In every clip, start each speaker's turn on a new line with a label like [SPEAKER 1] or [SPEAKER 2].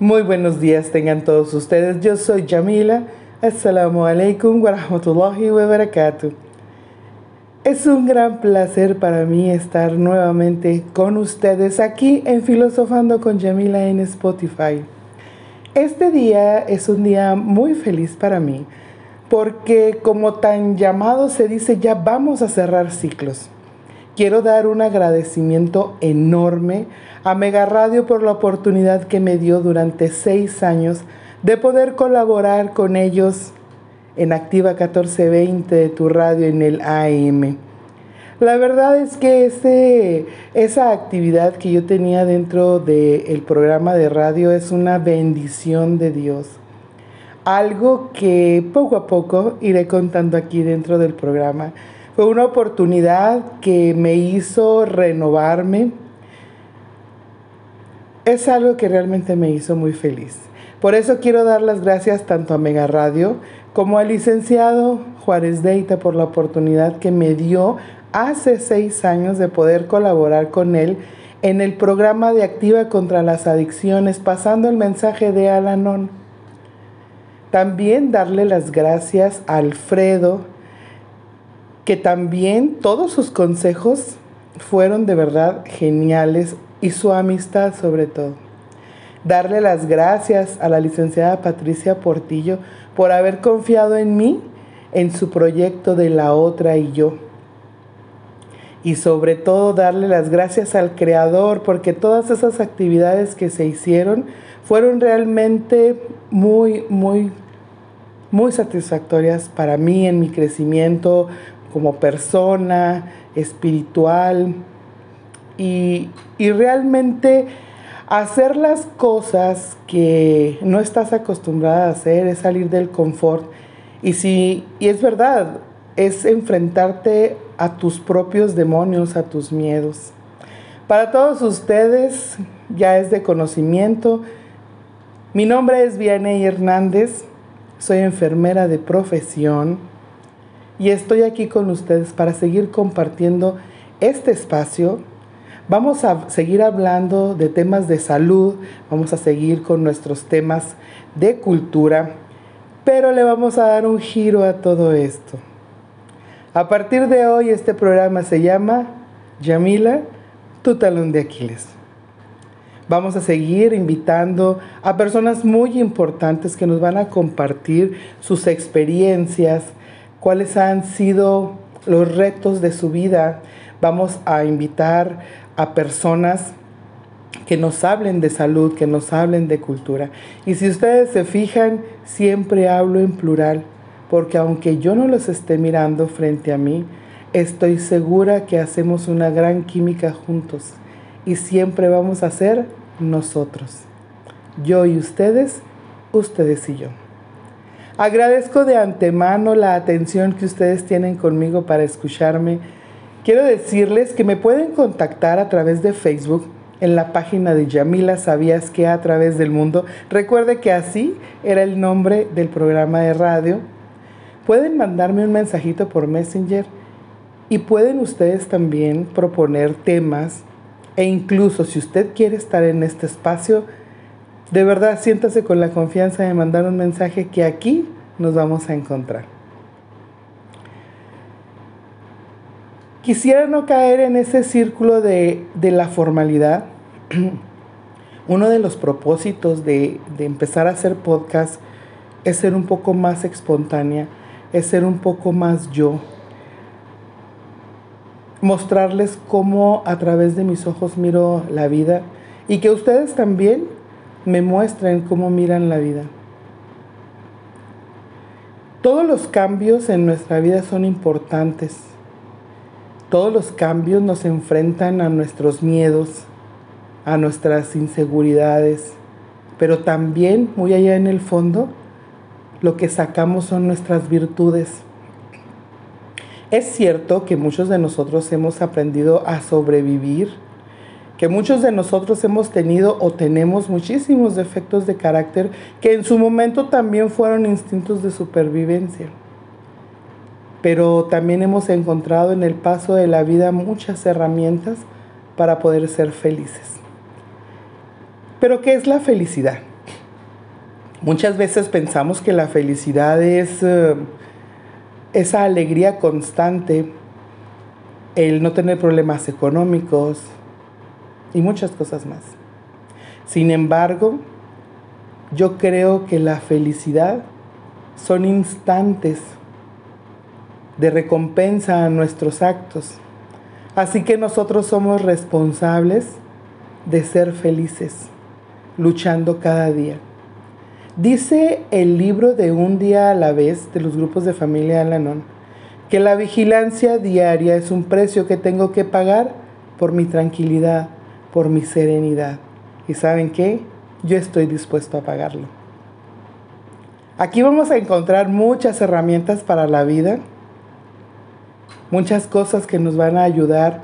[SPEAKER 1] Muy buenos días tengan todos ustedes. Yo soy Jamila. Assalamu alaikum wa rahmatullahi. Es un gran placer para mí estar nuevamente con ustedes aquí en Filosofando con Jamila en Spotify. Este día es un día muy feliz para mí porque como tan llamado se dice ya vamos a cerrar ciclos. Quiero dar un agradecimiento enorme a Mega Radio por la oportunidad que me dio durante seis años de poder colaborar con ellos en Activa 1420 de tu radio en el AM. La verdad es que ese, esa actividad que yo tenía dentro del programa de radio es una bendición de Dios. Algo que poco a poco iré contando aquí dentro del programa. Fue una oportunidad que me hizo renovarme. Es algo que realmente me hizo muy feliz. Por eso quiero dar las gracias tanto a Mega Radio como al licenciado Juárez Deita por la oportunidad que me dio hace seis años de poder colaborar con él en el programa de Activa contra las Adicciones, pasando el mensaje de Alanon. También darle las gracias a Alfredo, que también todos sus consejos fueron de verdad geniales y su amistad sobre todo. Darle las gracias a la licenciada Patricia Portillo por haber confiado en mí, en su proyecto de la otra y yo. Y sobre todo darle las gracias al Creador porque todas esas actividades que se hicieron fueron realmente muy, muy, muy satisfactorias para mí en mi crecimiento como persona, espiritual. Y, realmente hacer las cosas que no estás acostumbrada a hacer es salir del confort. Y si y es verdad es enfrentarte a tus propios demonios a tus miedos. Para todos ustedes ya es de conocimiento. Mi nombre es Vianey Hernández soy enfermera de profesión y estoy aquí con ustedes para seguir compartiendo este espacio. Vamos a seguir hablando de temas de salud, vamos a seguir con nuestros temas de cultura, pero le vamos a dar un giro a todo esto. A partir de hoy este programa se llama Yamila, tu talón de Aquiles. Vamos a seguir invitando a personas muy importantes que nos van a compartir sus experiencias, cuáles han sido los retos de su vida. Vamos a invitar a personas que nos hablen de salud, que nos hablen de cultura. Y si ustedes se fijan, siempre hablo en plural, porque aunque yo no los esté mirando frente a mí, estoy segura que hacemos una gran química juntos y siempre vamos a ser nosotros. Yo y ustedes, ustedes y yo. Agradezco de antemano la atención que ustedes tienen conmigo para escucharme. Quiero decirles que me pueden contactar a través de Facebook en la página de Yamila Sabías que a través del mundo. Recuerde que así era el nombre del programa de radio. Pueden mandarme un mensajito por Messenger y pueden ustedes también proponer temas e incluso si usted quiere estar en este espacio, de verdad, siéntase con la confianza de mandar un mensaje que aquí nos vamos a encontrar. Quisiera no caer en ese círculo de, la formalidad. Uno de los propósitos de, de empezar a hacer podcast es ser un poco más espontánea, es ser un poco más yo. Mostrarles cómo a través de mis ojos miro la vida y que ustedes también me muestren cómo miran la vida. Todos los cambios en nuestra vida son importantes. Todos los cambios nos enfrentan a nuestros miedos, a nuestras inseguridades, pero también, muy allá en el fondo, lo que sacamos son nuestras virtudes. Es cierto que muchos de nosotros hemos aprendido a sobrevivir que muchos de nosotros hemos tenido o tenemos muchísimos defectos de carácter que en su momento también fueron instintos de supervivencia. Pero también hemos encontrado en el paso de la vida muchas herramientas para poder ser felices. Pero ¿qué es la felicidad? Muchas veces pensamos que la felicidad es eh, esa alegría constante, el no tener problemas económicos y muchas cosas más. Sin embargo, yo creo que la felicidad son instantes de recompensa a nuestros actos. Así que nosotros somos responsables de ser felices, luchando cada día. Dice el libro de Un día a la vez de los grupos de familia Alanon que la vigilancia diaria es un precio que tengo que pagar por mi tranquilidad, por mi serenidad. ¿Y saben qué? Yo estoy dispuesto a pagarlo. Aquí vamos a encontrar muchas herramientas para la vida, muchas cosas que nos van a ayudar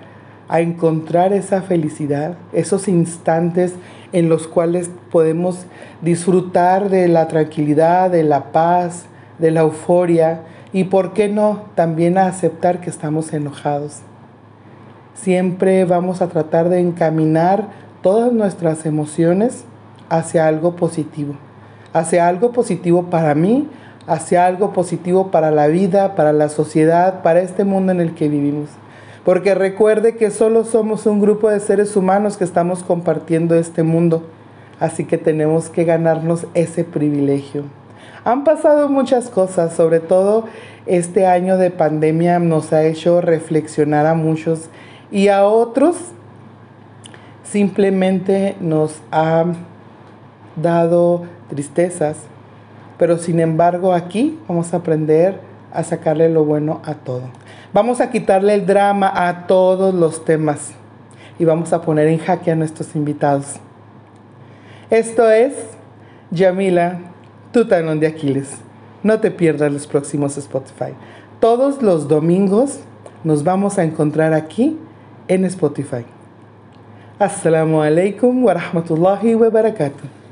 [SPEAKER 1] a encontrar esa felicidad, esos instantes en los cuales podemos disfrutar de la tranquilidad, de la paz, de la euforia y, ¿por qué no?, también a aceptar que estamos enojados. Siempre vamos a tratar de encaminar todas nuestras emociones hacia algo positivo, hacia algo positivo para mí, hacia algo positivo para la vida, para la sociedad, para este mundo en el que vivimos. Porque recuerde que solo somos un grupo de seres humanos que estamos compartiendo este mundo. Así que tenemos que ganarnos ese privilegio. Han pasado muchas cosas, sobre todo este año de pandemia nos ha hecho reflexionar a muchos y a otros simplemente nos ha dado tristezas. Pero sin embargo aquí vamos a aprender a sacarle lo bueno a todo. Vamos a quitarle el drama a todos los temas y vamos a poner en jaque a nuestros invitados. Esto es Yamila, tu talón de Aquiles. No te pierdas los próximos Spotify. Todos los domingos nos vamos a encontrar aquí en Spotify. Assalamu alaikum wa rahmatullahi wa barakatuh.